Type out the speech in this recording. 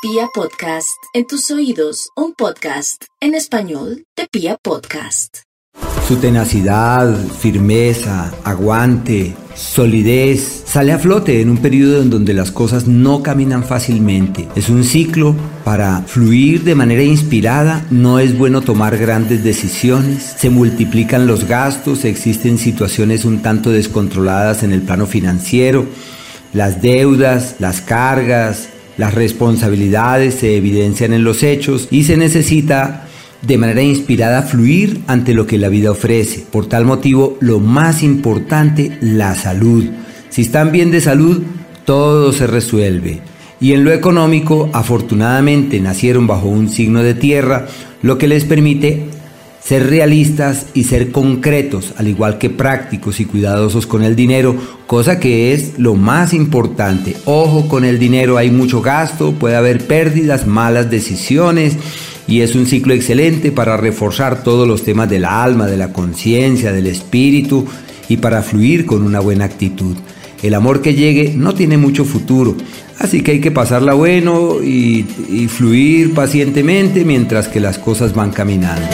Pia Podcast, en tus oídos, un podcast en español de Pia Podcast. Su tenacidad, firmeza, aguante, solidez sale a flote en un periodo en donde las cosas no caminan fácilmente. Es un ciclo para fluir de manera inspirada, no es bueno tomar grandes decisiones, se multiplican los gastos, existen situaciones un tanto descontroladas en el plano financiero, las deudas, las cargas, las responsabilidades se evidencian en los hechos y se necesita de manera inspirada fluir ante lo que la vida ofrece. Por tal motivo, lo más importante, la salud. Si están bien de salud, todo se resuelve. Y en lo económico, afortunadamente nacieron bajo un signo de tierra, lo que les permite ser realistas y ser concretos, al igual que prácticos y cuidadosos con el dinero, cosa que es lo más importante. Ojo con el dinero, hay mucho gasto, puede haber pérdidas, malas decisiones y es un ciclo excelente para reforzar todos los temas del alma, de la conciencia, del espíritu y para fluir con una buena actitud. El amor que llegue no tiene mucho futuro, así que hay que pasarla bueno y, y fluir pacientemente mientras que las cosas van caminando.